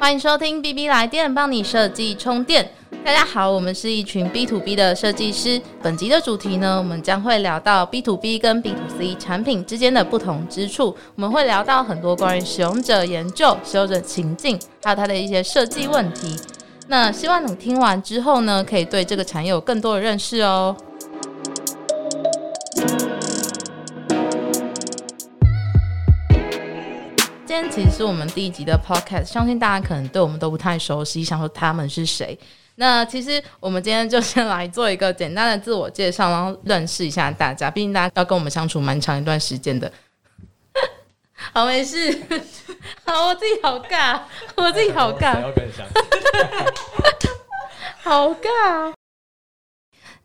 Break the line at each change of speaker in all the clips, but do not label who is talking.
欢迎收听 B B 来电，帮你设计充电。大家好，我们是一群 B to B 的设计师。本集的主题呢，我们将会聊到 B to B 跟 B to C 产品之间的不同之处。我们会聊到很多关于使用者研究、使用者情境，还有它的一些设计问题。那希望你听完之后呢，可以对这个产业有更多的认识哦。天其实是我们第一集的 podcast，相信大家可能对我们都不太熟悉，想说他们是谁。那其实我们今天就先来做一个简单的自我介绍，然后认识一下大家。毕竟大家要跟我们相处蛮长一段时间的。好，没事。好，我自己好尬，我自己好尬，
要跟你讲，
好尬。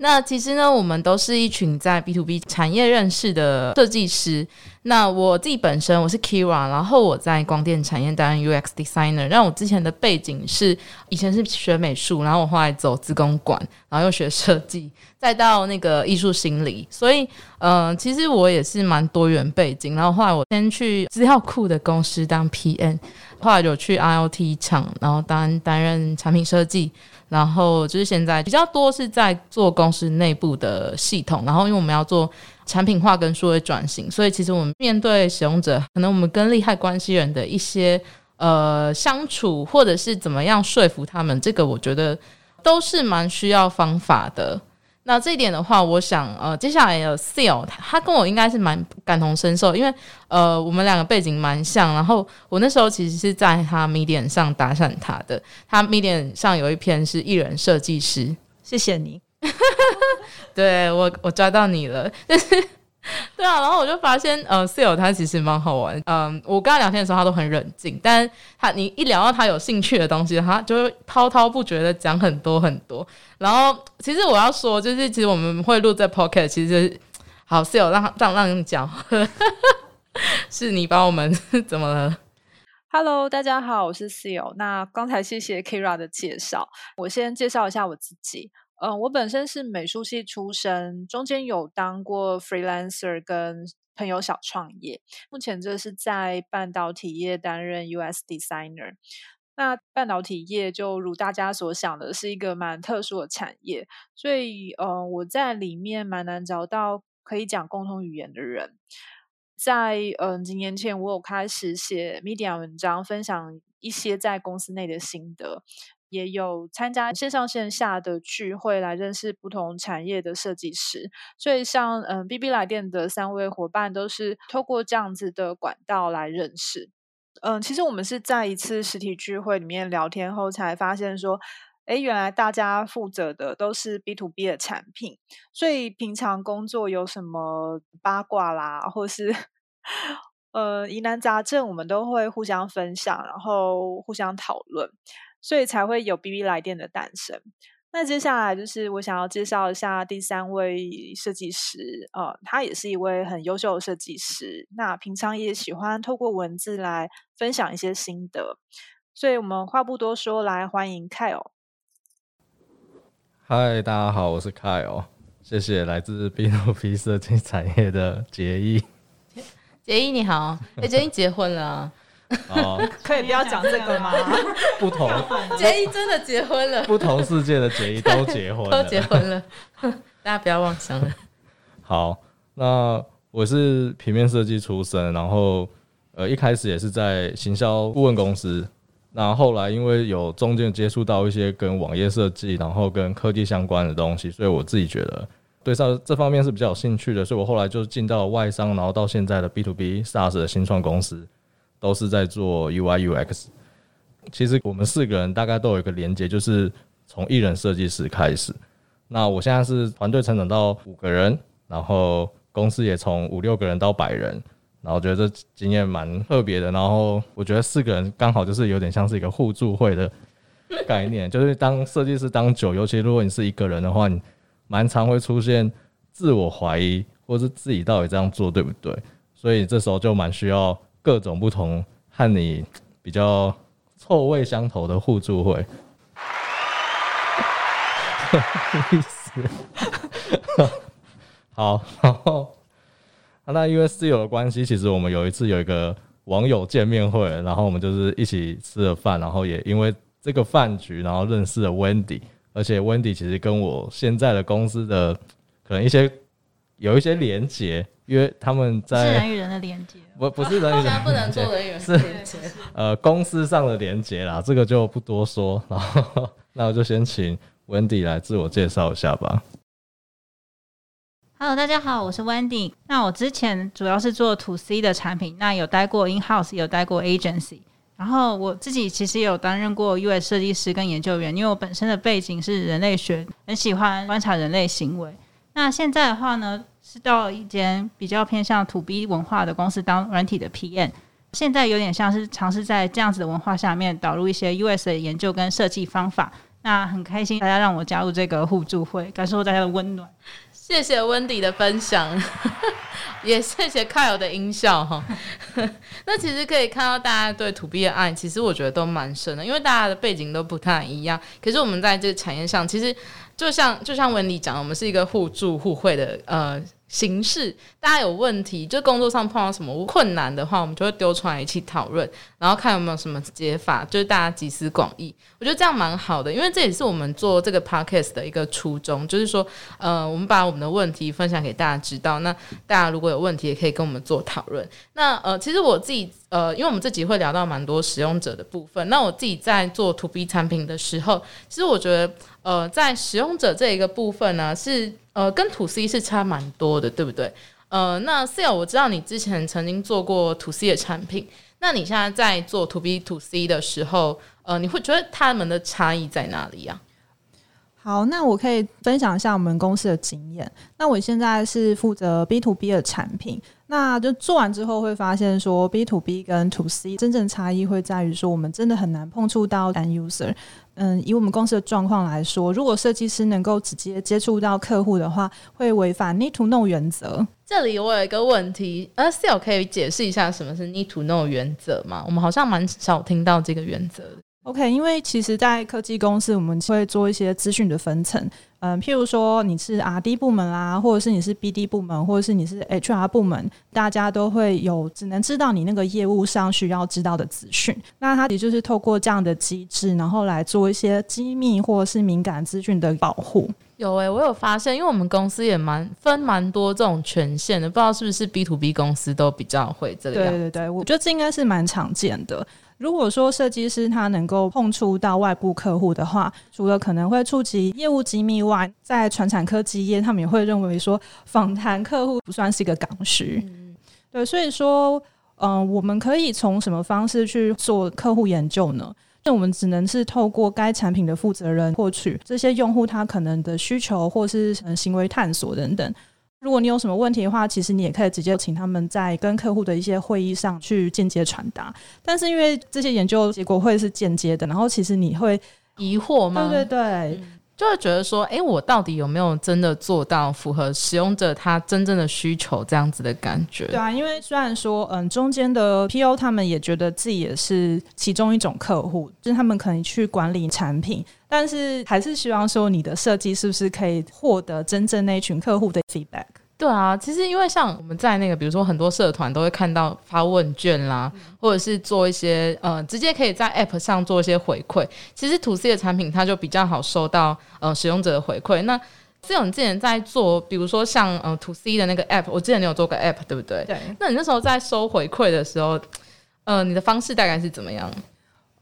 那其实呢，我们都是一群在 B to B 产业认识的设计师。那我自己本身我是 Kira，然后我在光电产业担任 UX designer。让我之前的背景是以前是学美术，然后我后来走自工管，然后又学设计，再到那个艺术心理。所以，呃，其实我也是蛮多元背景。然后后来我先去资料库的公司当 PM，后来有去 IOT 厂，然后担担任产品设计。然后就是现在比较多是在做公司内部的系统，然后因为我们要做产品化跟数位转型，所以其实我们面对使用者，可能我们跟利害关系人的一些呃相处，或者是怎么样说服他们，这个我觉得都是蛮需要方法的。那这一点的话，我想呃，接下来有 Seal，他跟我应该是蛮感同身受，因为呃，我们两个背景蛮像。然后我那时候其实是在他 Medium 上搭讪他的，他 Medium 上有一篇是艺人设计师，
谢谢你，
对我我抓到你了，但是。对啊，然后我就发现，呃，Seal 他其实蛮好玩。嗯，我跟他聊天的时候，他都很冷静，但他你一聊到他有兴趣的东西，他就会滔滔不绝的讲很多很多。然后，其实我要说，就是其实我们会录在 Pocket，其实好 Seal 让让让你讲，是你帮我们 怎么了
？Hello，大家好，我是 Seal。那刚才谢谢 Kira 的介绍，我先介绍一下我自己。嗯，我本身是美术系出身，中间有当过 freelancer 跟朋友小创业。目前这是在半导体业担任 US designer。那半导体业就如大家所想的，是一个蛮特殊的产业，所以呃，我在里面蛮难找到可以讲共同语言的人。在嗯几年前，我有开始写 media 文章，分享一些在公司内的心得。也有参加线上线下的聚会来认识不同产业的设计师，所以像嗯 B B 来电的三位伙伴都是透过这样子的管道来认识。嗯，其实我们是在一次实体聚会里面聊天后才发现说，哎，原来大家负责的都是 B to B 的产品，所以平常工作有什么八卦啦，或是呃疑难杂症，我们都会互相分享，然后互相讨论。所以才会有 B B 来电的诞生。那接下来就是我想要介绍一下第三位设计师，呃，他也是一位很优秀的设计师。那平常也喜欢透过文字来分享一些心得。所以我们话不多说，来欢迎 Kyle。
嗨，大家好，我是 Kyle。谢谢来自 B to B 设计产业的杰毅。
杰毅你好，哎，杰毅结婚了。
哦，可以不要讲这个吗？
不同
杰一真的结婚了，
不同世界的杰一都结婚，
都结婚了，大家不要妄想了。
好，那我是平面设计出身，然后呃一开始也是在行销顾问公司，那后来因为有中间接触到一些跟网页设计，然后跟科技相关的东西，所以我自己觉得对上这方面是比较有兴趣的，所以我后来就进到外商，然后到现在的 B to B SaaS 的新创公司。都是在做 UI UX。其实我们四个人大概都有一个连接，就是从艺人设计师开始。那我现在是团队成长到五个人，然后公司也从五六个人到百人，然后觉得这经验蛮特别的。然后我觉得四个人刚好就是有点像是一个互助会的概念，就是当设计师当久，尤其如果你是一个人的话，你蛮常会出现自我怀疑，或是自己到底这样做对不对？所以这时候就蛮需要。各种不同和你比较臭味相投的互助会，意思。好，然后那因为室友的关系，其实我们有一次有一个网友见面会，然后我们就是一起吃了饭，然后也因为这个饭局，然后认识了 Wendy，而且 Wendy 其实跟我现在的公司的可能一些有一些连接，因为他们
是人
在
与人的连接。
不不是人与人
不能做人员
是
连接
呃公司上的连接啦，这个就不多说。然 后那我就先请 Wendy 来自我介绍一下吧。
Hello，大家好，我是 Wendy。那我之前主要是做 To C 的产品，那有待过 In House，有待过 Agency。然后我自己其实也有担任过 UI 设计师跟研究员，因为我本身的背景是人类学，很喜欢观察人类行为。那现在的话呢，是到一间比较偏向 To B 文化的公司当软体的 PM。现在有点像是尝试在这样子的文化下面导入一些 US 的研究跟设计方法。那很开心大家让我加入这个互助会，感受大家的温暖。
谢谢温迪的分享，也谢谢 Kyle 的音效哈。那其实可以看到大家对土 B 的爱，其实我觉得都蛮深的，因为大家的背景都不太一样。可是我们在这个产业上，其实就像就像温迪讲，我们是一个互助互惠的呃形式。大家有问题，就工作上碰到什么困难的话，我们就会丢出来一起讨论，然后看有没有什么解法，就是大家集思广益。我觉得这样蛮好的，因为这也是我们做这个 podcast 的一个初衷，就是说，呃，我们把我们的问题分享给大家知道。那大家如果有问题，也可以跟我们做讨论。那呃，其实我自己呃，因为我们这集会聊到蛮多使用者的部分。那我自己在做 to B 产品的时候，其实我觉得呃，在使用者这一个部分呢，是呃跟 to C 是差蛮多的，对不对？呃，那 Sale 我知道你之前曾经做过 to C 的产品，那你现在在做 to B to C 的时候，呃，你会觉得他们的差异在哪里呀、
好，那我可以分享一下我们公司的经验。那我现在是负责 B to B 的产品，那就做完之后会发现说 B to B 跟 to C 真正差异会在于说，我们真的很难碰触到 end user。嗯，以我们公司的状况来说，如果设计师能够直接接触到客户的话，会违反 need to know 原则。
这里我有一个问题，呃，Sil 可以解释一下什么是 Need to Know 原则吗？我们好像蛮少听到这个原则的。
OK，因为其实，在科技公司，我们会做一些资讯的分层。嗯，譬如说你是 R&D 部门啦，或者是你是 BD 部门，或者是你是 HR 部门，大家都会有只能知道你那个业务上需要知道的资讯。那它也就是透过这样的机制，然后来做一些机密或者是敏感资讯的保护。
有诶、我有发现，因为我们公司也蛮分蛮多这种权限的，不知道是不是 B to B 公司都比较会这个样。
对对对，我觉得这应该是蛮常见的。如果说设计师他能够碰触到外部客户的话，除了可能会触及业务机密外，在传产科基业，他们也会认为说访谈客户不算是一个刚需。对，所以说，嗯、我们可以从什么方式去做客户研究呢？那我们只能是透过该产品的负责人获取这些用户他可能的需求，或是呃行为探索等等。如果你有什么问题的话，其实你也可以直接请他们在跟客户的一些会议上去间接传达。但是因为这些研究结果会是间接的，然后其实你会，
疑惑吗？
对对对，
就会觉得说，诶，我到底有没有真的做到符合使用者他真正的需求这样子的感觉？
对啊，因为虽然说，嗯，中间的 PO 他们也觉得自己也是其中一种客户，就是他们可能去管理产品，但是还是希望说你的设计是不是可以获得真正那群客户的 feedback。
对啊，其实因为像我们在那个，比如说很多社团都会看到发问卷啦，或者是做一些呃，直接可以在 App 上做一些回馈。其实 To C 的产品它就比较好收到呃使用者的回馈。那这种之前在做，比如说像呃 To C 的那个 App，我记得你有做个 App 对不对？
对，
那你那时候在收回馈的时候，呃，你的方式大概是怎么样？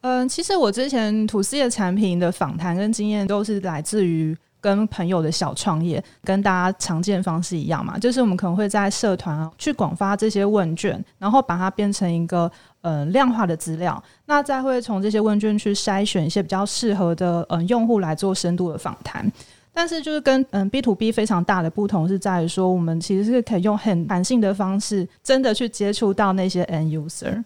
嗯，其实我之前吐司的产品的访谈跟经验都是来自于跟朋友的小创业，跟大家常见方式一样嘛，就是我们可能会在社团啊去广发这些问卷，然后把它变成一个呃量化的资料，那再会从这些问卷去筛选一些比较适合的嗯、用户来做深度的访谈。但是就是跟嗯 B to B 非常大的不同是在于说，我们其实是可以用很弹性的方式，真的去接触到那些 end user。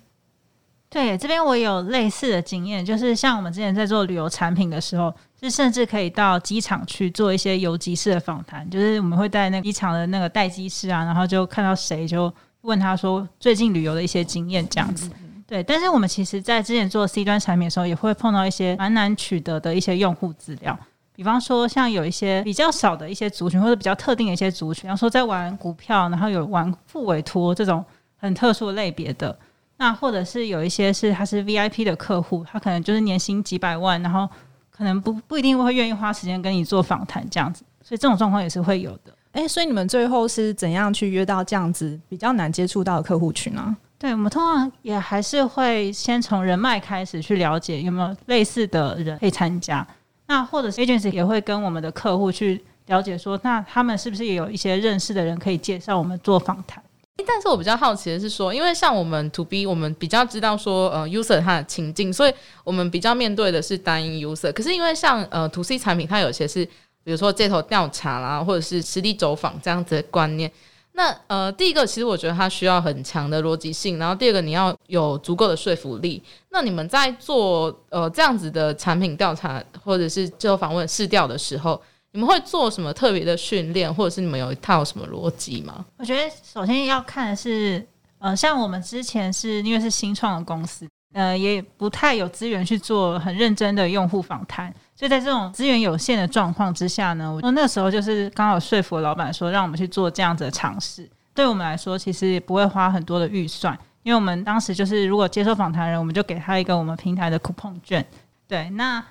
对，这边我有类似的经验，就是像我们之前在做旅游产品的时候，是甚至可以到机场去做一些游击式的访谈，就是我们会在那个机场的那个待机室啊，然后就看到谁就问他说最近旅游的一些经验这样子。对，但是我们其实在之前做 C 端产品的时候，也会碰到一些蛮难取得的一些用户资料。比方说，像有一些比较少的一些族群，或者比较特定的一些族群，比方说在玩股票，然后有玩副委托这种很特殊的类别的，那或者是有一些是他是 VIP 的客户，他可能就是年薪几百万，然后可能不不一定会愿意花时间跟你做访谈这样子，所以这种状况也是会有的。
哎，所以你们最后是怎样去约到这样子比较难接触到的客户群呢？
对我们通常也还是会先从人脉开始去了解有没有类似的人可以参加，那或者是 agency 也会跟我们的客户去了解说，那他们是不是也有一些认识的人可以介绍我们做访谈。
但是我比较好奇的是说，因为像我们 to B，我们比较知道说，呃，user 他的情境，所以我们比较面对的是单一 user。可是因为像呃 to C 产品，它有些是比如说街头调查啦，或者是实地走访这样子的观念。那呃，第一个其实我觉得它需要很强的逻辑性，然后第二个你要有足够的说服力。那你们在做呃这样子的产品调查或者是街头访问试调的时候，你们会做什么特别的训练，或者是你们有一套什么逻辑吗？
我觉得首先要看的是，呃，像我们之前是因为是新创的公司，呃，也不太有资源去做很认真的用户访谈，所以在这种资源有限的状况之下呢，我那时候就是刚好说服老板说，让我们去做这样子的尝试。对我们来说，其实也不会花很多的预算，因为我们当时就是如果接受访谈人，我们就给他一个我们平台的 coupon 券。对，那。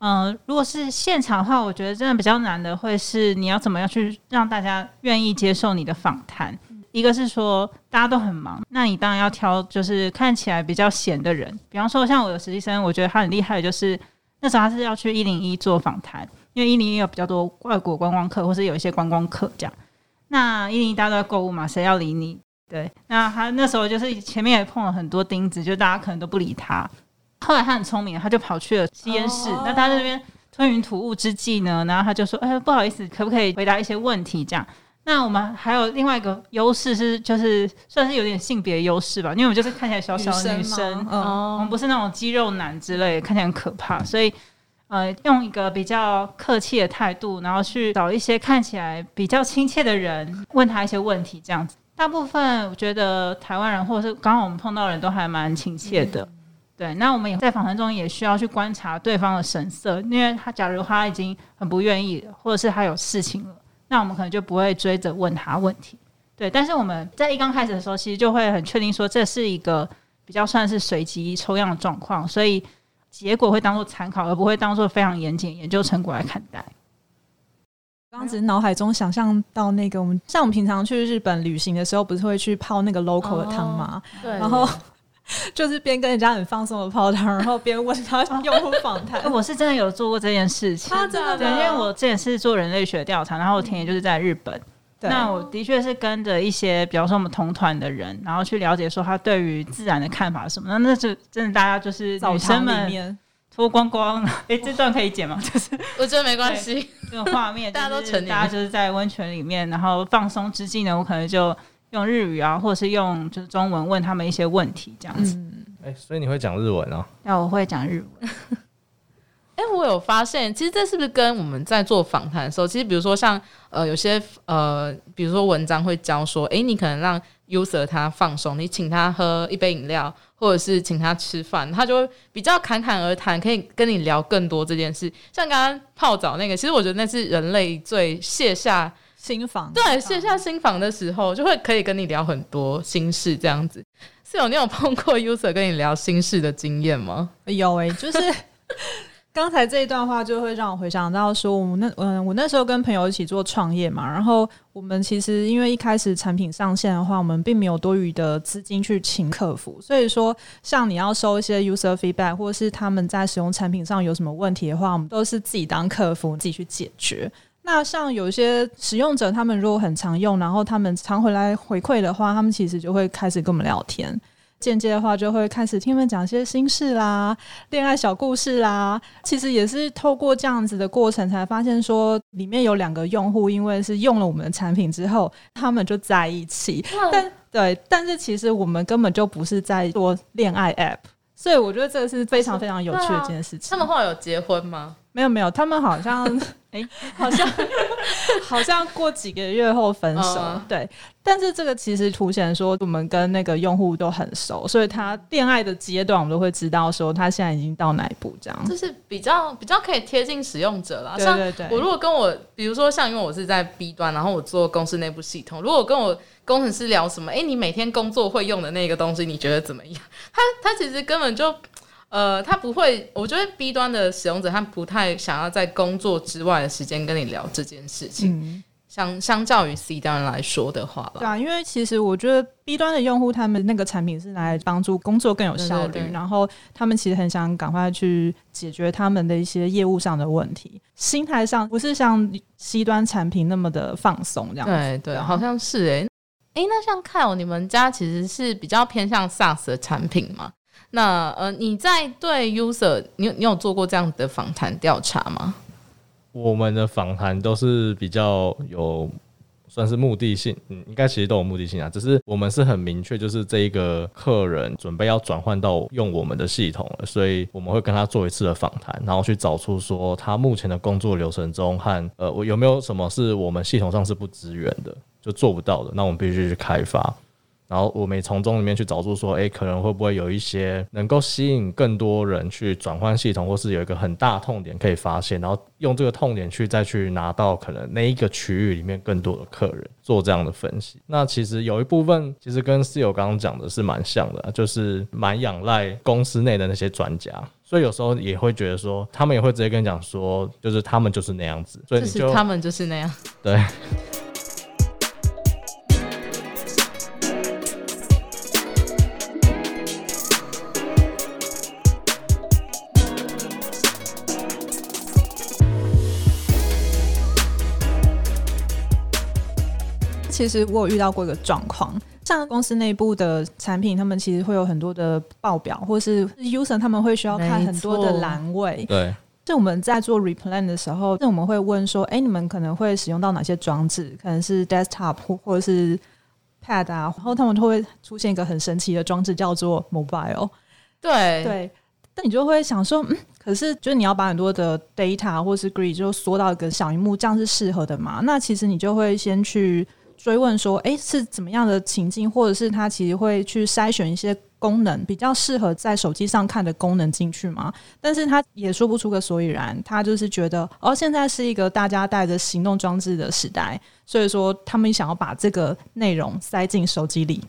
嗯，如果是现场的话，我觉得真的比较难的会是你要怎么样去让大家愿意接受你的访谈。一个是说大家都很忙，那你当然要挑就是看起来比较闲的人。比方说像我的实习生，我觉得他很厉害，就是那时候他是要去一零一做访谈，因为一零一有比较多外国观光客，或是有一些观光客这样。那一零一大家都在购物嘛，谁要理你？对，那他那时候就是前面也碰了很多钉子，就大家可能都不理他。后来他很聪明，他就跑去了吸烟室。那他那边吞云吐雾之际呢，然后他就说：“哎，不好意思，可不可以回答一些问题？”这样。那我们还有另外一个优势是，就是算是有点性别优势吧，因为我们就是看起来小小的女生，嗯，我们不是那种肌肉男之类，看起来很可怕。所以，呃，用一个比较客气的态度，然后去找一些看起来比较亲切的人，问他一些问题，这样子。大部分我觉得台湾人或者是刚刚我们碰到的人都还蛮亲切的。对，那我们也在访谈中也需要去观察对方的神色，因为他假如他已经很不愿意，或者是他有事情了，那我们可能就不会追着问他问题。对，但是我们在一刚开始的时候，其实就会很确定说这是一个比较算是随机抽样的状况，所以结果会当做参考，而不会当做非常严谨研究成果来看待。
刚只是脑海中想象到那个我们像我们平常去日本旅行的时候，不是会去泡那个 local 的汤吗？
对，
然后。就是边跟人家很放松的泡汤，然后边问他 用户访谈。
我是真的有做过这件事情，
真的
对，因为我之前是做人类学调查，然后田野就是在日本。那我的确是跟着一些，比方说我们同团的人，然后去了解说他对于自然的看法是什么。那那是真的，大家就是女生们脱光光。哎，这段可以剪吗？就是
我觉得没关系，
这个画面
大家都成
大家就是在温泉里面，然后放松之际呢，我可能就。用日语啊，或者是用就是中文问他们一些问题，这样子。
哎，所以你会讲日文啊？
那我会讲日文。
哎，我有发现，其实这是不是跟我们在做访谈的时候，其实比如说像呃有些呃，比如说文章会教说，哎，你可能让 user 他放松，你请他喝一杯饮料，或者是请他吃饭，他就会比较侃侃而谈，可以跟你聊更多这件事。像刚刚泡澡那个，其实我觉得那是人类最卸下。
新房
对线下新房的时候，就会可以跟你聊很多心事，这样子。是有你有碰过 user 跟你聊心事的经验吗？
有诶，就是 刚才这一段话就会让我回想到说，我那嗯，我那时候跟朋友一起做创业嘛，然后我们其实因为一开始产品上线的话，我们并没有多余的资金去请客服，所以说像你要收一些 user feedback，或者是他们在使用产品上有什么问题的话，我们都是自己当客服自己去解决。那像有些使用者，他们如果很常用，然后他们常回来回馈的话，他们其实就会开始跟我们聊天，间接的话就会开始听他们讲一些心事啦、恋爱小故事啦。其实也是透过这样子的过程，才发现说里面有两个用户，因为是用了我们的产品之后，他们就在一起。但对，但是其实我们根本就不是在做恋爱 App，所以我觉得这个是非常非常有趣的一件事情。
他们后来有结婚吗？
没有没有，他们好像 哎，好像好像过几个月后分手，对。但是这个其实凸显说，我们跟那个用户都很熟，所以他恋爱的阶段，我们都会知道说他现在已经到哪一步，这样。
就是比较比较可以贴近使用者啦。
对对对。
我如果跟我，比如说像因为我是在 B 端，然后我做公司内部系统，如果跟我工程师聊什么？哎，你每天工作会用的那个东西，你觉得怎么样？他他其实根本就，呃，他不会。我觉得 B 端的使用者他不太想要在工作之外的时间跟你聊这件事情。相相较于 C 端来说的话吧，
对啊，因为其实我觉得 B 端的用户他们那个产品是来帮助工作更有效率，然后他们其实很想赶快去解决他们的一些业务上的问题，心态上不是像 C 端产品那么的放松这样。
对对，好像是哎哎，那像 Kyle，你们家其实是比较偏向 SaaS 的产品嘛？那呃，你在对 User，你你有做过这样的访谈调查吗？
我们的访谈都是比较有算是目的性，嗯，应该其实都有目的性啊。只是我们是很明确，就是这一个客人准备要转换到用我们的系统了，所以我们会跟他做一次的访谈，然后去找出说他目前的工作流程中和呃，我有没有什么是我们系统上是不支援的，就做不到的，那我们必须去开发。然后我们从中里面去找出说，哎，可能会不会有一些能够吸引更多人去转换系统，或是有一个很大痛点可以发现，然后用这个痛点去再去拿到可能那一个区域里面更多的客人做这样的分析。那其实有一部分其实跟室友刚刚讲的是蛮像的，就是蛮仰赖公司内的那些专家，所以有时候也会觉得说，他们也会直接跟你讲说，就是他们就是那样子，所以就
他们就是那样，
对。
其实我有遇到过一个状况，像公司内部的产品，他们其实会有很多的报表，或是 user 他们会需要看很多的栏位。
对，
就我们在做 replan 的时候，那我们会问说，哎，你们可能会使用到哪些装置？可能是 desktop 或者是 pad 啊，然后他们就会出现一个很神奇的装置，叫做 mobile。
对
对，但你就会想说，嗯，可是就是你要把很多的 data 或是 grid 就缩到一个小荧幕，这样是适合的嘛？那其实你就会先去。追问说：“哎，是怎么样的情境，或者是他其实会去筛选一些功能比较适合在手机上看的功能进去吗？但是他也说不出个所以然，他就是觉得哦，现在是一个大家带着行动装置的时代，所以说他们想要把这个内容塞进手机里。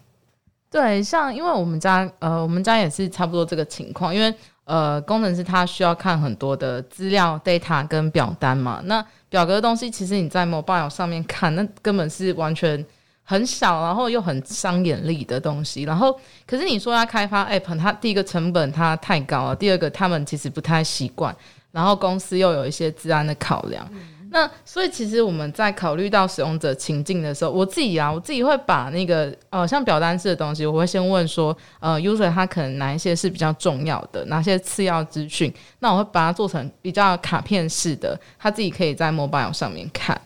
对，像因为我们家呃，我们家也是差不多这个情况，因为。”呃，工程师他需要看很多的资料、data 跟表单嘛。那表格的东西，其实你在 mobile 上面看，那根本是完全很小，然后又很伤眼力的东西。然后，可是你说要开发 app，它第一个成本它太高了，第二个他们其实不太习惯，然后公司又有一些治安的考量。那所以其实我们在考虑到使用者情境的时候，我自己啊，我自己会把那个呃像表单式的东西，我会先问说，呃，user 他可能哪一些是比较重要的，哪些次要资讯，那我会把它做成比较卡片式的，他自己可以在 mobile 上面看，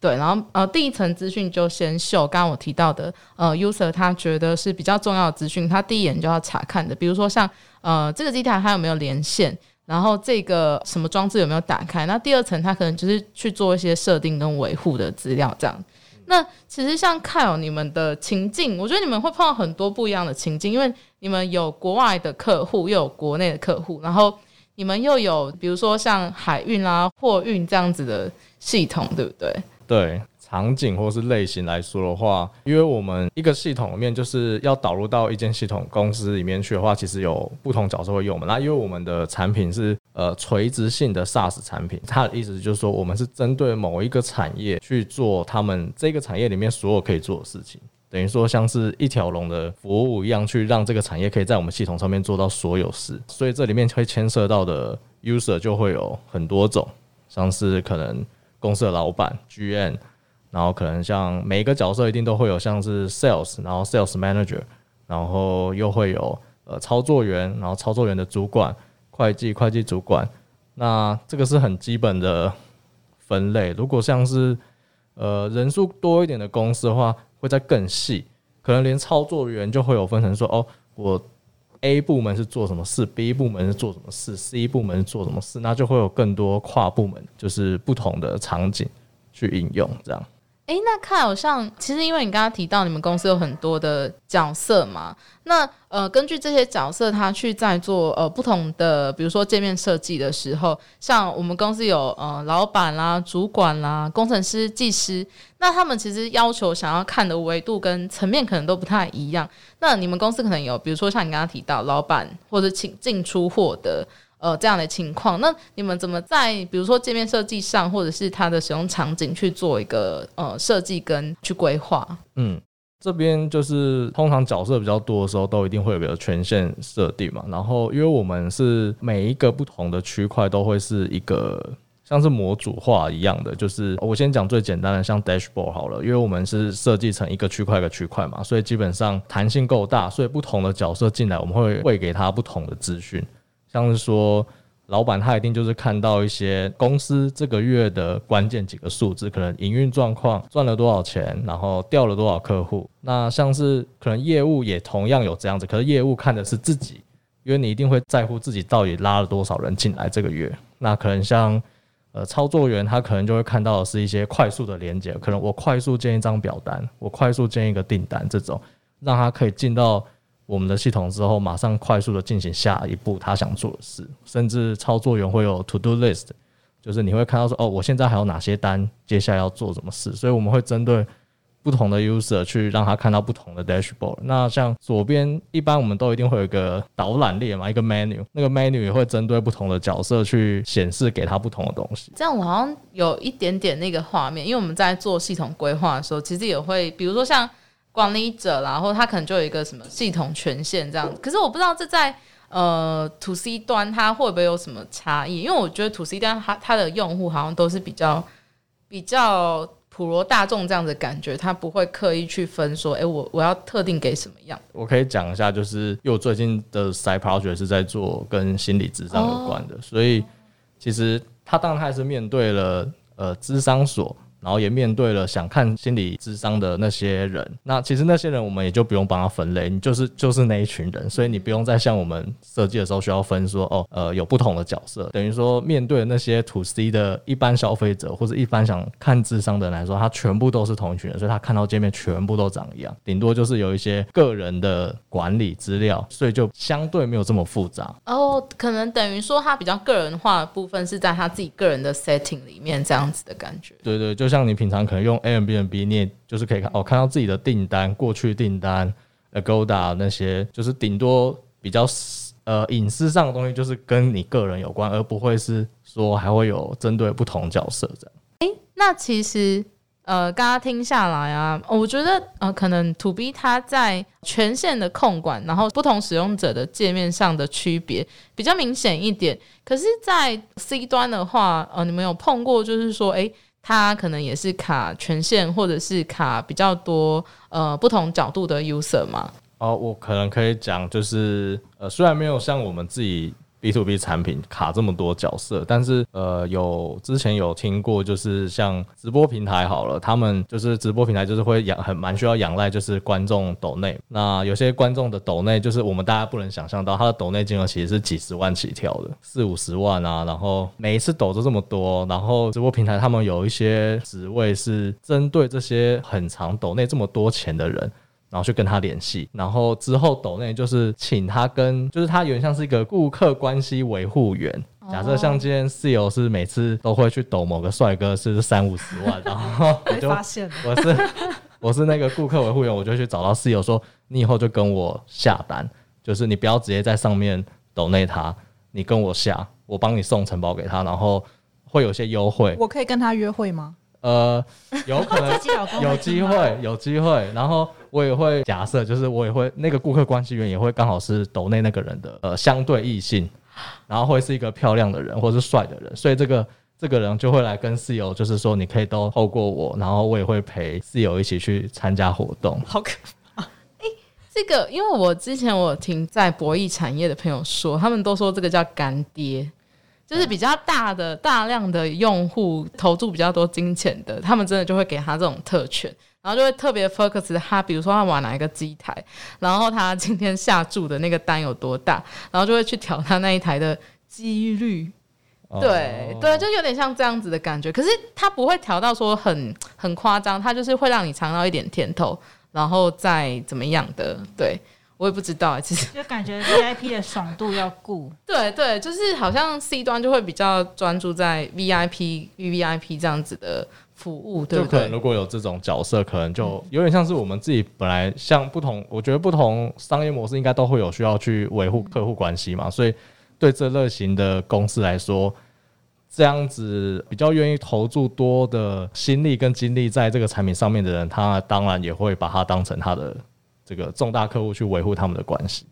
对，然后呃第一层资讯就先秀，刚刚我提到的呃 user 他觉得是比较重要的资讯，他第一眼就要查看的，比如说像呃这个机台还有没有连线。然后这个什么装置有没有打开？那第二层它可能就是去做一些设定跟维护的资料这样。那其实像看哦，你们的情境，我觉得你们会碰到很多不一样的情境，因为你们有国外的客户，又有国内的客户，然后你们又有比如说像海运啊、货运这样子的系统，对不对？
对。场景或是类型来说的话，因为我们一个系统里面就是要导入到一间系统公司里面去的话，其实有不同角色会用嘛。那因为我们的产品是呃垂直性的 SaaS 产品，它的意思就是说，我们是针对某一个产业去做他们这个产业里面所有可以做的事情，等于说像是一条龙的服务一样，去让这个产业可以在我们系统上面做到所有事。所以这里面会牵涉到的 user 就会有很多种，像是可能公司的老板 GM。然后可能像每一个角色一定都会有像是 sales，然后 sales manager，然后又会有呃操作员，然后操作员的主管，会计会计主管。那这个是很基本的分类。如果像是呃人数多一点的公司的话，会再更细，可能连操作员就会有分成说哦，我 A 部门是做什么事，B 部门是做什么事，C 部门是做什么事，那就会有更多跨部门，就是不同的场景去应用这样。
哎，那看好像其实因为你刚刚提到你们公司有很多的角色嘛，那呃，根据这些角色，他去在做呃不同的，比如说界面设计的时候，像我们公司有呃老板啦、主管啦、工程师、技师，那他们其实要求想要看的维度跟层面可能都不太一样。那你们公司可能有，比如说像你刚刚提到老板或者请进出货的。呃，这样的情况，那你们怎么在比如说界面设计上，或者是它的使用场景去做一个呃设计跟去规划？
嗯，这边就是通常角色比较多的时候，都一定会有个权限设定嘛。然后，因为我们是每一个不同的区块都会是一个像是模组化一样的，就是我先讲最简单的，像 dashboard 好了，因为我们是设计成一个区块一个区块嘛，所以基本上弹性够大，所以不同的角色进来，我们会喂给他不同的资讯。像是说，老板他一定就是看到一些公司这个月的关键几个数字，可能营运状况赚了多少钱，然后掉了多少客户。那像是可能业务也同样有这样子，可是业务看的是自己，因为你一定会在乎自己到底拉了多少人进来这个月。那可能像呃操作员，他可能就会看到的是一些快速的连接，可能我快速建一张表单，我快速建一个订单，这种让他可以进到。我们的系统之后，马上快速的进行下一步他想做的事，甚至操作员会有 to do list，就是你会看到说，哦，我现在还有哪些单，接下来要做什么事，所以我们会针对不同的 user 去让他看到不同的 dashboard。那像左边一般我们都一定会有一个导览列嘛，一个 menu，那个 menu 也会针对不同的角色去显示给他不同的东西。
这样我好像有一点点那个画面，因为我们在做系统规划的时候，其实也会，比如说像。管理者，然后他可能就有一个什么系统权限这样子，可是我不知道这在呃 to C 端它会不会有什么差异？因为我觉得 to C 端它它的用户好像都是比较比较普罗大众这样的感觉，他不会刻意去分说，哎，我我要特定给什么样。
我可以讲一下，就是因为我最近的 side project 是在做跟心理智商有关的，所以其实他当然还是面对了呃智商所。然后也面对了想看心理智商的那些人，那其实那些人我们也就不用帮他分类，你就是就是那一群人，所以你不用再像我们设计的时候需要分说哦，呃，有不同的角色，等于说面对那些 to C 的一般消费者或者一般想看智商的人来说，他全部都是同一群人，所以他看到界面全部都长一样，顶多就是有一些个人的管理资料，所以就相对没有这么复杂。
哦，可能等于说他比较个人化的部分是在他自己个人的 setting 里面这样子的感觉。
对对，就。像你平常可能用 A M B N B，你也就是可以看哦，看到自己的订单、过去订单、Agoda 那些，就是顶多比较呃隐私上的东西，就是跟你个人有关，而不会是说还会有针对不同角色这样。
哎，那其实呃，刚刚听下来啊，我觉得呃，可能 To B 它在权限的控管，然后不同使用者的界面上的区别比较明显一点。可是，在 C 端的话，呃，你们有碰过就是说，哎。它可能也是卡权限，或者是卡比较多呃不同角度的 user 嘛？
哦，我可能可以讲，就是呃，虽然没有像我们自己。B to B 产品卡这么多角色，但是呃，有之前有听过，就是像直播平台好了，他们就是直播平台就是会养很蛮需要仰赖，就是观众抖内。那有些观众的抖内，就是我们大家不能想象到，他的抖内金额其实是几十万起跳的，四五十万啊。然后每一次抖都这么多，然后直播平台他们有一些职位是针对这些很长抖内这么多钱的人。然后去跟他联系，然后之后抖内就是请他跟，就是他有点像是一个顾客关系维护员。假设像今天室友是每次都会去抖某个帅哥是三五十万，然后 我就
发现
我是 我是那个顾客维护员，我就去找到室友说，你以后就跟我下单，就是你不要直接在上面抖内他，你跟我下，我帮你送城堡给他，然后会有些优惠。
我可以跟他约会吗？
呃，有可能 有机会，有机会。然后我也会假设，就是我也会那个顾客关系员也会刚好是抖内那个人的呃相对异性，然后会是一个漂亮的人或是帅的人，所以这个这个人就会来跟室友，就是说你可以都透过我，然后我也会陪室友一起去参加活动。
好可怕！
哎，这个因为我之前我听在博弈产业的朋友说，他们都说这个叫干爹。就是比较大的、大量的用户投注比较多金钱的，他们真的就会给他这种特权，然后就会特别 focus 他，比如说他玩哪一个机台，然后他今天下注的那个单有多大，然后就会去调他那一台的几率。对、
哦
对，就有点像这样子的感觉。可是他不会调到说很很夸张，他就是会让你尝到一点甜头，然后再怎么样的。对我也不知道欸，其实
就感觉 VIP 的爽度要顾。
对对，就是好像 C 端就会比较专注在 VIP、VVIP 这样子的服务，对不对？
就可能如果有这种角色，可能就有点像是我们自己本来像不同，我觉得不同商业模式应该都会有需要去维护客户关系嘛，所以对这类型的公司来说，这样子比较愿意投注多的心力跟精力在这个产品上面的人，他当然也会把它当成他的这个重大客户去维护他们的关系。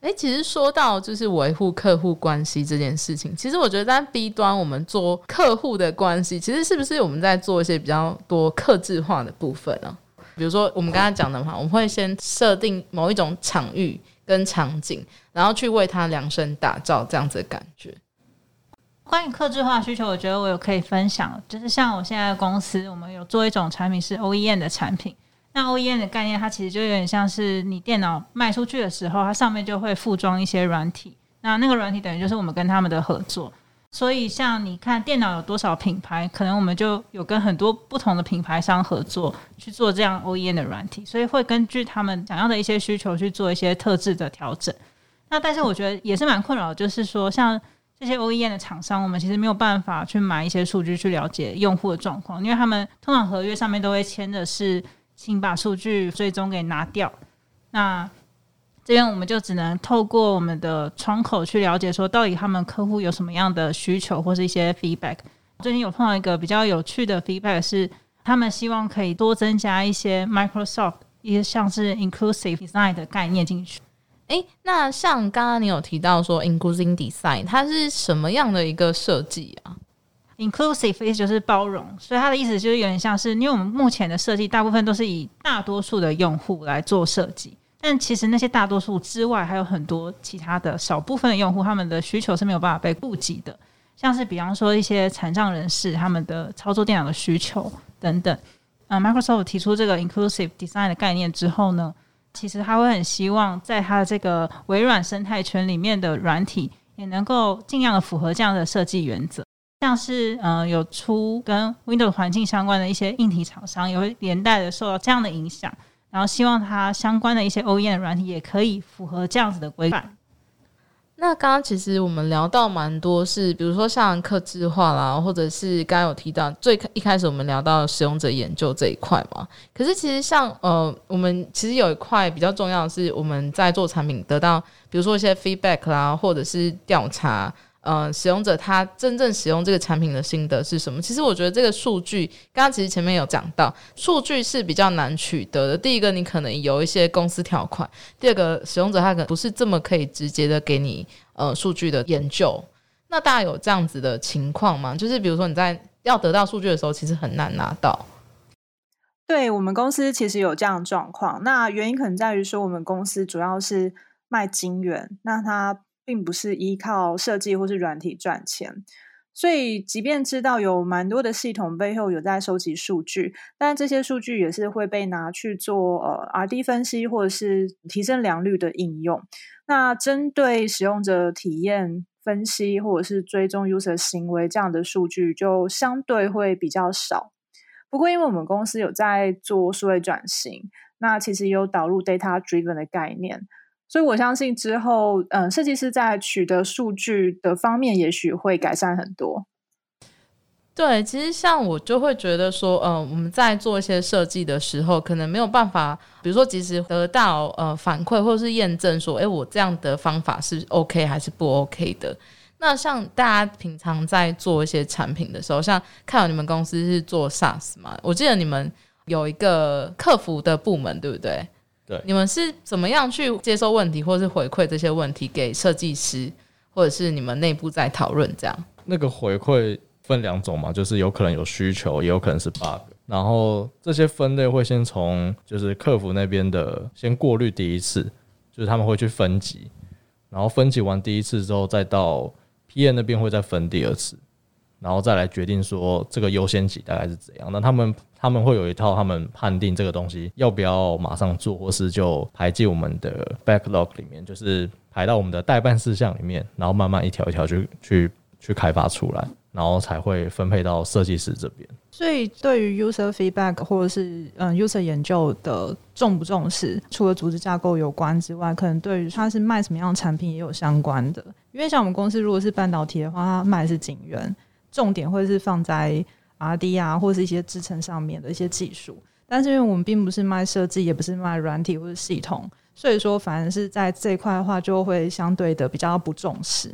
哎、其实说到就是维护客户关系这件事情，其实我觉得在 B 端我们做客户的关系，其实是不是我们在做一些比较多克制化的部分呢、比如说我们刚才讲的嘛，我们会先设定某一种场域跟场景，然后去为他量身打造这样子的感觉。
关于客制化需求，我觉得我有可以分享，就是像我现在的公司，我们有做一种产品是 OEM 的产品。那 OEM 的概念，它其实就有点像是你电脑卖出去的时候，它上面就会附装一些软体。那那个软体等于就是我们跟他们的合作。所以像你看电脑有多少品牌，可能我们就有跟很多不同的品牌商合作去做这样 OEM 的软体，所以会根据他们想要的一些需求去做一些特制的调整。那但是我觉得也是蛮困扰，就是说像这些 OEM 的厂商，我们其实没有办法去买一些数据去了解用户的状况，因为他们通常合约上面都会签的是，请把数据追踪给拿掉。那这边我们就只能透过我们的窗口去了解，说到底他们客户有什么样的需求或是一些 feedback。最近有碰到一个比较有趣的 feedback 是，他们希望可以多增加一些 Microsoft 一些像是 inclusive design 的概念进去。
诶，那像刚刚你有提到说 inclusive design，它是什么样的一个设计啊？
Inclusive 意思就是包容，所以它的意思就是有点像是，因为我们目前的设计大部分都是以大多数的用户来做设计，但其实那些大多数之外，还有很多其他的少部分的用户，他们的需求是没有办法被顾及的，像是比方说一些残障人士他们的操作电脑的需求等等。呃，Microsoft 提出这个 inclusive design 的概念之后呢，其实他会很希望在它的这个微软生态圈里面的软体也能够尽量的符合这样的设计原则。像是呃有出跟 Windows 环境相关的一些硬体厂商，也会连带的受到这样的影响，然后希望它相关的一些 OEM 软体也可以符合这样子的规范。
那刚刚其实我们聊到蛮多是，比如说像客制化啦，或者是刚刚有提到最一开始我们聊到使用者研究这一块嘛。可是其实像呃，我们其实有一块比较重要的是，我们在做产品得到，比如说一些 feedback 啦，或者是调查。呃，使用者他真正使用这个产品的心得是什么？其实我觉得这个数据，刚刚其实前面有讲到，数据是比较难取得的。第一个，你可能有一些公司条款；第二个，使用者他可能不是这么可以直接的给你呃数据的研究。那大家有这样子的情况吗？就是比如说你在要得到数据的时候，其实很难拿到。
对我们公司其实有这样的状况，那原因可能在于说，我们公司主要是卖金元，那它并不是依靠设计或是软体赚钱，所以即便知道有蛮多的系统背后有在收集数据，但这些数据也是会被拿去做呃 R&D 分析或者是提升良率的应用。那针对使用者体验分析或者是追踪 user 行为这样的数据，就相对会比较少。不过，因为我们公司有在做数位转型，那其实有导入 data driven 的概念。所以我相信之后，嗯，设计师在取得数据的方面，也许会改善很多。
对，其实像我就会觉得说，嗯、我们在做一些设计的时候，可能没有办法，比如说及时得到呃反馈或是验证说，诶，我这样的方法是 OK 还是不 OK 的。那像大家平常在做一些产品的时候，像看到你们公司是做 SaaS 嘛，我记得你们有一个客服的部门，对不对？
对
你们是怎么样去接收问题，或是回馈这些问题给设计师，或者是你们内部在讨论这样？
那个回馈分两种嘛，就是有可能有需求，也有可能是 bug。然后这些分类会先从就是客服那边的先过滤第一次，就是他们会去分级，然后分级完第一次之后，再到 P N 那边会再分第二次，然后再来决定说这个优先级大概是怎样。那他们他们会有一套他们判定这个东西要不要马上做，或是就排进我们的 backlog 里面，就是排到我们的代办事项里面，然后慢慢一条一条去去去开发出来，然后才会分配到设计师这边。
所以对于 user feedback 或者是嗯 user 研究的重不重视，除了组织架构有关之外，可能对于它是卖什么样的产品也有相关的。因为像我们公司如果是半导体的话，它卖的是晶圆，重点会是放在 R&D 啊，或者是一些支撑上面的一些技术。但是因为我们并不是卖设计，也不是卖软体或者系统，所以说反而是在这一块的话，就会相对的比较不重视。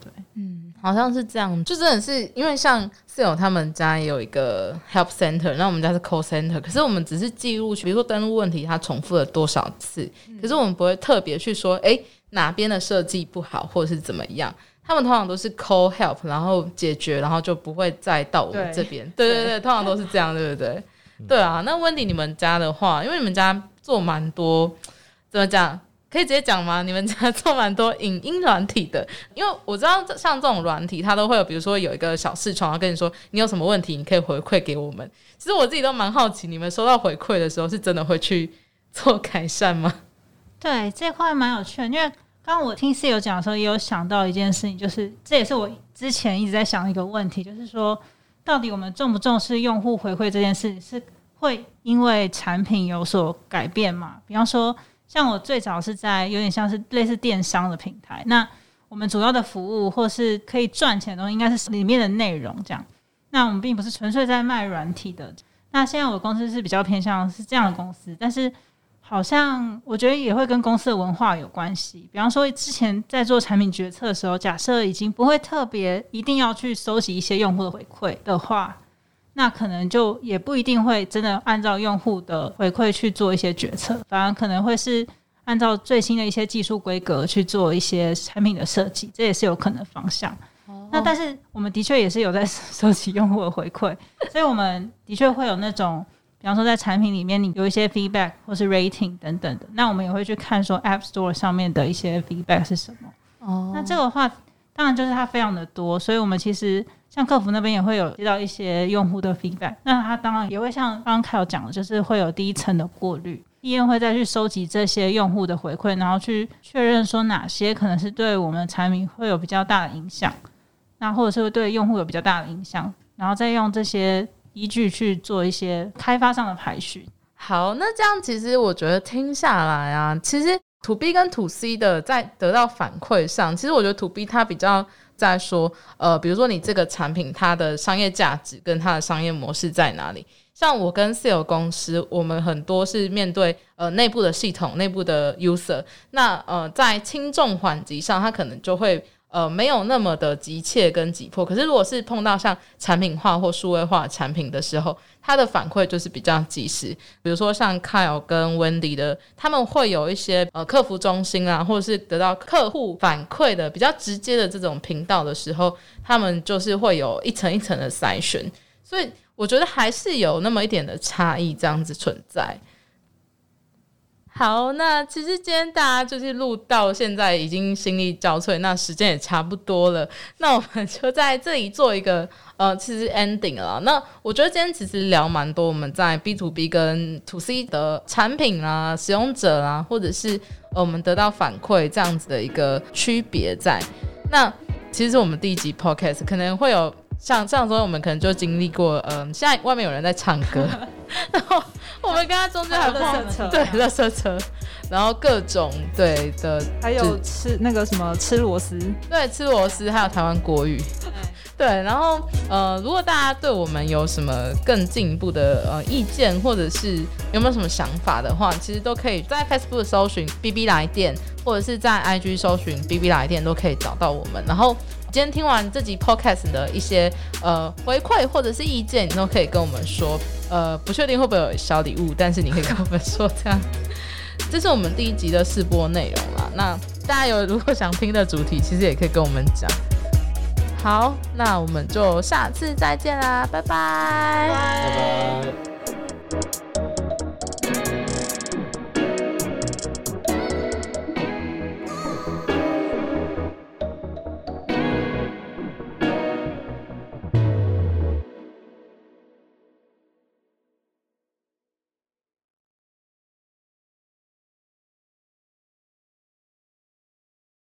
对嗯，好像是这样，就真的是因为像室友他们家也有一个 help center，那我们家是 call center，可是我们只是记录，比如说登录问题它重复了多少次，可是我们不会特别去说，哎，哪边的设计不好或者是怎么样，他们通常都是 call help，然后解决，然后就不会再到我们这边。对对对，通常都是这样，对不对？对啊，那温迪你们家的话，因为你们家做蛮多，怎么讲？可以直接讲吗？你们家做蛮多影音软体的，因为我知道像这种软体，它都会有，比如说有一个小视窗，跟你说你有什么问题，你可以回馈给我们。其实我自己都蛮好奇，你们收到回馈的时候，是真的会去做改善吗？
对，这块蛮有趣的，因为刚我听室友讲的时候，也有想到一件事情，就是这也是我之前一直在想的一个问题，就是说到底我们重不重视用户回馈这件事，是会因为产品有所改变吗？比方说。像我最早是在有点像是类似电商的平台，那我们主要的服务或是可以赚钱的东西，应该是里面的内容这样。那我们并不是纯粹在卖软体的。那现在我公司是比较偏向是这样的公司，但是好像我觉得也会跟公司的文化有关系。比方说，之前在做产品决策的时候，假设已经不会特别一定要去收集一些用户的回馈的话。那可能就也不一定会真的按照用户的回馈去做一些决策，反而可能会是按照最新的一些技术规格去做一些产品的设计，这也是有可能方向。那但是我们的确也是有在 收集用户的回馈，所以我们的确会有那种，比方说在产品里面你有一些 feedback 或是 rating 等等的，那我们也会去看说 App Store 上面的一些 feedback 是什么。哦，那这个话当然就是它非常的多，所以我们其实。像客服那边也会有接到一些用户的 feedback，那他当然也会像刚刚凯有讲的，就是会有第一层的过滤，医院会再去收集这些用户的回馈，然后去确认说哪些可能是对我们产品会有比较大的影响，那或者是会对用户有比较大的影响，然后再用这些依据去做一些开发上的排序。
好，那这样其实我觉得听下来啊，其实 to B 跟 to C 的在得到反馈上，其实我觉得 to B 它比较。在说，呃，比如说你这个产品它的商业价值跟它的商业模式在哪里？像我跟 sale 公司，我们很多是面对呃内部的系统、内部的 user，那呃在轻重缓急上，它可能就会。呃，没有那么的急切跟急迫。可是，如果是碰到像产品化或数位化产品的时候，它的反馈就是比较及时。比如说，像 Kyle 跟 Wendy 的，他们会有一些呃客服中心啊，或者是得到客户反馈的比较直接的这种频道的时候，他们就是会有一层一层的筛选。所以，我觉得还是有那么一点的差异这样子存在。好，那其实今天大家就是录到现在已经心力交瘁，那时间也差不多了，那我们就在这里做一个 呃，其实 ending 了。那我觉得今天其实聊蛮多，我们在 B to B 跟 To C 的产品啊、使用者啊，或者是我们得到反馈这样子的一个区别在。那其实我们第一集 Podcast 可能会有像上周，我们可能就经历过，嗯，现在外面有人在唱歌，然后。我们跟他中间还有
车，
对，热车车，然后各种对的，
还有吃那个什么吃螺丝，
对，吃螺丝，还有台湾国语，对，然后呃，如果大家对我们有什么更进一步的呃意见，或者是有没有什么想法的话，其实都可以在 Facebook 搜寻 B B 来电，或者是在 IG 搜寻 B B 来电，都可以找到我们，然后。今天听完这集 podcast 的一些呃回馈或者是意见，你都可以跟我们说。呃，不确定会不会有小礼物，但是你可以跟我们说这样。这是我们第一集的试播内容啦。那大家有如果想听的主题，其实也可以跟我们讲。好，那我们就下次再见啦，拜拜。